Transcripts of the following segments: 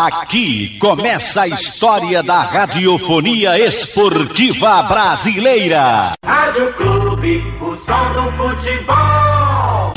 Aqui começa a história da radiofonia esportiva brasileira. Rádio Clube, o som do futebol.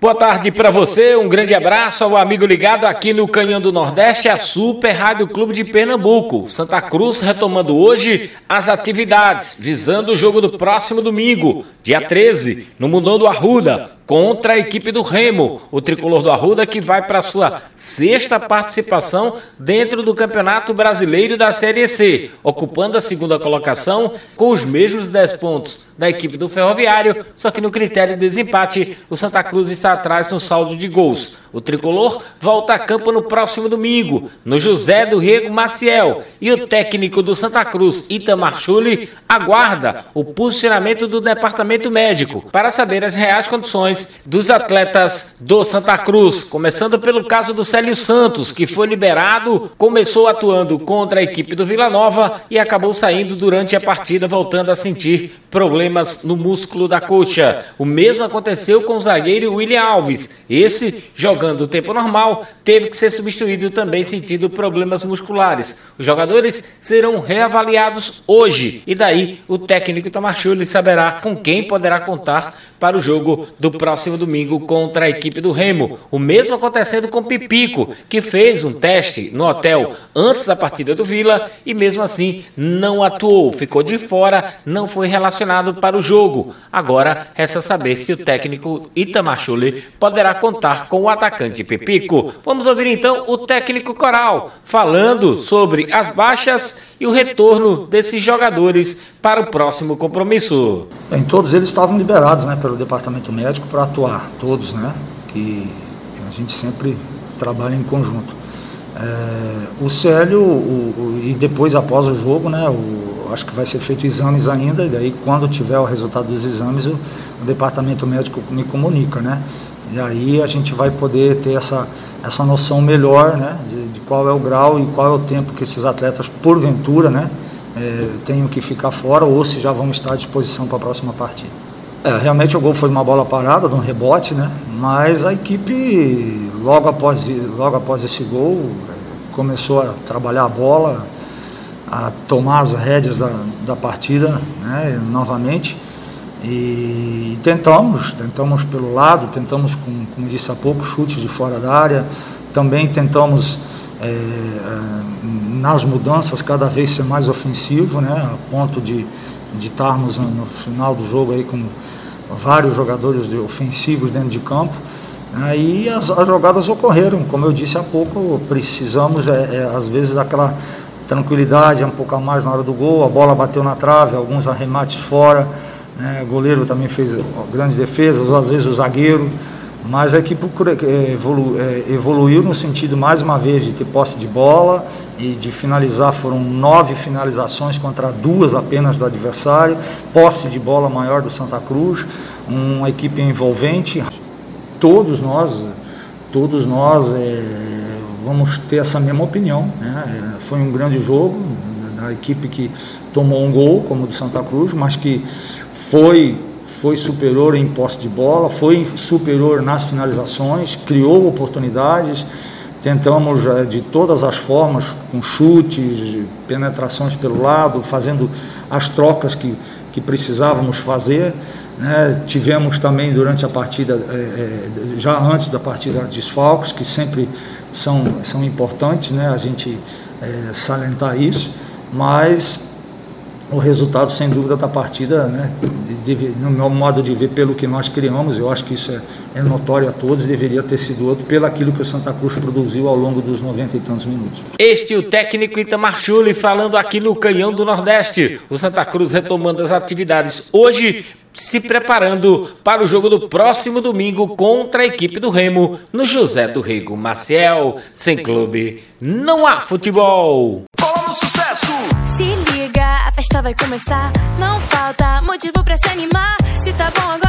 Boa tarde para você, um grande abraço ao amigo ligado aqui no Canhão do Nordeste, a Super Rádio Clube de Pernambuco. Santa Cruz retomando hoje as atividades, visando o jogo do próximo domingo, dia 13, no Mundão do Arruda contra a equipe do Remo, o tricolor do Arruda que vai para sua sexta participação dentro do Campeonato Brasileiro da Série C, ocupando a segunda colocação com os mesmos 10 pontos da equipe do Ferroviário, só que no critério de desempate, o Santa Cruz está atrás no saldo de gols. O tricolor volta a campo no próximo domingo, no José do Rego Maciel, e o técnico do Santa Cruz, Itamar Chuli, aguarda o posicionamento do departamento médico para saber as reais condições dos atletas do Santa Cruz, começando pelo caso do Célio Santos, que foi liberado, começou atuando contra a equipe do Vila Nova e acabou saindo durante a partida, voltando a sentir problemas no músculo da coxa. O mesmo aconteceu com o zagueiro William Alves. Esse, jogando o tempo normal, teve que ser substituído também sentindo problemas musculares. Os jogadores serão reavaliados hoje e daí o técnico Tamachuli saberá com quem poderá contar para o jogo do próximo domingo contra a equipe do Remo. O mesmo acontecendo com Pipico, que fez um teste no hotel antes da partida do Vila e mesmo assim não atuou, ficou de fora, não foi relacionado para o jogo. Agora resta saber se o técnico Itamar Chuli poderá contar com o atacante Pipico. Vamos ouvir então o técnico Coral falando sobre as baixas e o retorno desses jogadores para o próximo compromisso. Bem, todos eles estavam liberados né, pelo departamento médico para atuar, todos, né? Que a gente sempre trabalha em conjunto. É, o Célio, o, o, e depois após o jogo, né, o, acho que vai ser feito exames ainda, e daí quando tiver o resultado dos exames, o, o departamento médico me comunica, né? E aí a gente vai poder ter essa, essa noção melhor né, de, de qual é o grau e qual é o tempo que esses atletas, porventura, né, é, tenham que ficar fora ou se já vão estar à disposição para a próxima partida. É, realmente o gol foi uma bola parada, de um rebote, né? Mas a equipe, logo após, logo após esse gol, começou a trabalhar a bola, a tomar as rédeas da, da partida né, novamente. E tentamos, tentamos pelo lado, tentamos, com, como disse há pouco, chutes de fora da área, também tentamos é, nas mudanças cada vez ser mais ofensivo, né, a ponto de, de estarmos no, final do jogo aí com vários jogadores ofensivos dentro de campo. Aí as, as, jogadas ocorreram, como eu disse há pouco, precisamos é, é, às vezes daquela tranquilidade um pouco a mais na hora do gol, a bola bateu na trave, alguns arremates fora, né, o goleiro também fez grandes defesas, às vezes o zagueiro, mas a equipe evolu, é, evoluiu no sentido, mais uma vez, de ter posse de bola e de finalizar. Foram nove finalizações contra duas apenas do adversário, posse de bola maior do Santa Cruz, uma equipe envolvente. Todos nós, todos nós é, vamos ter essa mesma opinião. Né? É, foi um grande jogo da equipe que tomou um gol, como o do Santa Cruz, mas que foi foi superior em posse de bola, foi superior nas finalizações, criou oportunidades. Tentamos eh, de todas as formas, com chutes, penetrações pelo lado, fazendo as trocas que, que precisávamos fazer. Né? Tivemos também durante a partida, é, já antes da partida, desfalques, que sempre são, são importantes né? a gente é, salientar isso, mas o resultado, sem dúvida, da partida, né, no meu modo de ver, pelo que nós criamos, eu acho que isso é, é notório a todos, deveria ter sido outro, pelo aquilo que o Santa Cruz produziu ao longo dos 90 e tantos minutos. Este o técnico Itamar Chuli falando aqui no Canhão do Nordeste. O Santa Cruz retomando as atividades hoje, se preparando para o jogo do próximo domingo contra a equipe do Remo, no José do Rego Maciel. Sem clube, não há futebol. Festa vai começar. Não falta motivo pra se animar. Se tá bom agora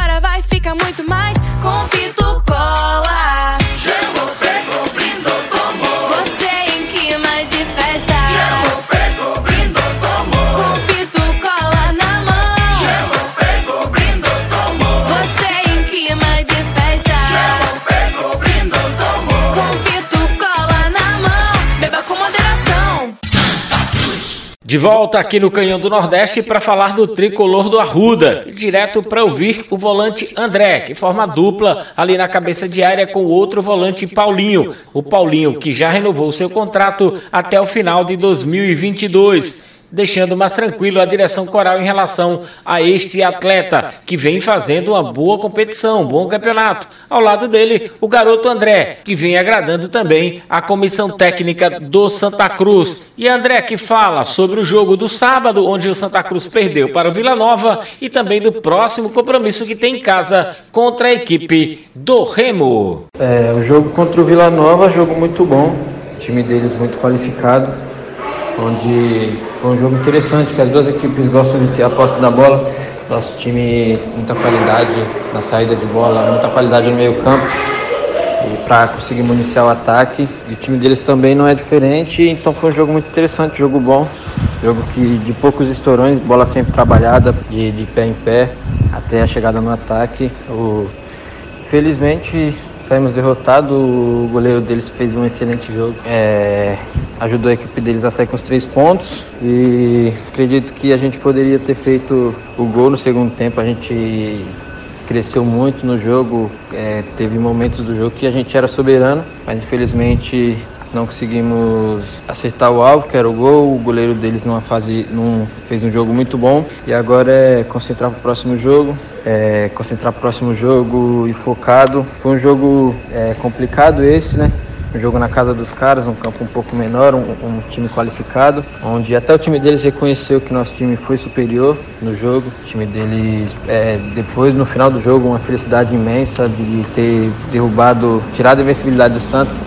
De volta aqui no Canhão do Nordeste para falar do tricolor do Arruda. Direto para ouvir o volante André, que forma dupla ali na cabeça de área com o outro volante Paulinho. O Paulinho que já renovou seu contrato até o final de 2022 deixando mais tranquilo a direção coral em relação a este atleta que vem fazendo uma boa competição, um bom campeonato. Ao lado dele, o garoto André, que vem agradando também a comissão técnica do Santa Cruz. E André que fala sobre o jogo do sábado, onde o Santa Cruz perdeu para o Vila Nova e também do próximo compromisso que tem em casa contra a equipe do Remo. É, o jogo contra o Vila Nova, jogo muito bom, o time deles muito qualificado onde foi um jogo interessante, que as duas equipes gostam de ter a posse da bola. Nosso time, muita qualidade na saída de bola, muita qualidade no meio campo para conseguir municiar o ataque. E o time deles também não é diferente, então foi um jogo muito interessante, jogo bom, jogo que de poucos estourões, bola sempre trabalhada, de, de pé em pé, até a chegada no ataque. O, felizmente saímos derrotados, o goleiro deles fez um excelente jogo. É, ajudou a equipe deles a sair com os três pontos e acredito que a gente poderia ter feito o gol no segundo tempo. A gente cresceu muito no jogo, é, teve momentos do jogo que a gente era soberano, mas infelizmente não conseguimos acertar o alvo, que era o gol. O goleiro deles numa fase não fez um jogo muito bom. E agora é concentrar para o próximo jogo, é, concentrar para o próximo jogo e focado. Foi um jogo é, complicado esse, né? um jogo na casa dos caras, um campo um pouco menor, um, um, time qualificado, onde até o time deles reconheceu que nosso time foi superior no jogo. O time deles, é, depois no final do jogo, uma felicidade imensa de ter derrubado, tirado a invencibilidade do Santos.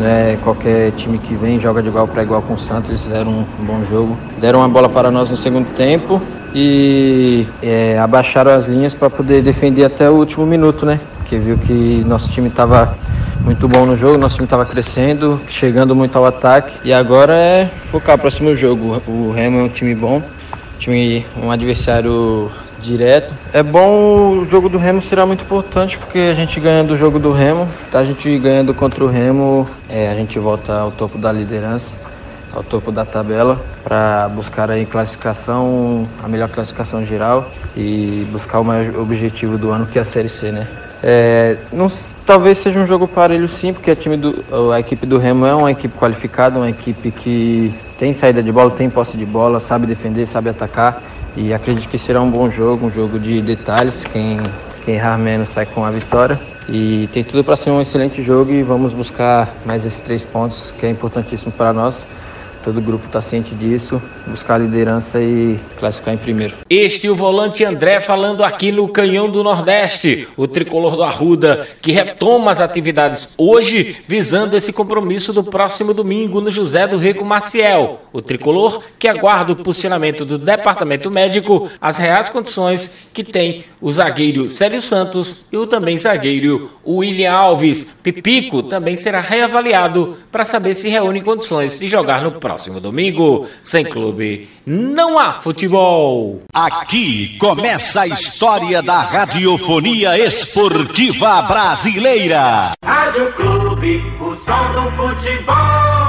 Né? Qualquer time que vem joga de igual para igual com o Santos, eles fizeram um bom jogo. Deram uma bola para nós no segundo tempo e é, abaixaram as linhas para poder defender até o último minuto, né? Porque viu que nosso time estava muito bom no jogo, nosso time estava crescendo, chegando muito ao ataque e agora é focar próximo jogo. O Remo é um time bom, time, um adversário direto. É bom, o jogo do Remo será muito importante porque a gente ganhando o jogo do Remo, tá a gente ganhando contra o Remo, é, a gente volta ao topo da liderança, ao topo da tabela para buscar aí classificação, a melhor classificação geral e buscar o maior objetivo do ano que é a Série C, né? É, não, talvez seja um jogo parelho sim, porque a, time do, a equipe do Remo é uma equipe qualificada, uma equipe que tem saída de bola, tem posse de bola, sabe defender, sabe atacar. E acredito que será um bom jogo, um jogo de detalhes. Quem, quem errar menos sai com a vitória. E tem tudo para ser um excelente jogo e vamos buscar mais esses três pontos que é importantíssimo para nós. Todo grupo está ciente disso, buscar liderança e classificar em primeiro. Este o volante André falando aqui no Canhão do Nordeste, o tricolor do Arruda, que retoma as atividades hoje, visando esse compromisso do próximo domingo no José do Rico Maciel. O tricolor que aguarda o posicionamento do departamento médico, as reais condições que tem o zagueiro Célio Santos e o também zagueiro William Alves. Pipico também será reavaliado para saber se reúne condições de jogar no próximo próximo domingo. Sem clube, não há futebol. Aqui começa a história da radiofonia esportiva brasileira. Rádio Clube, o som do futebol.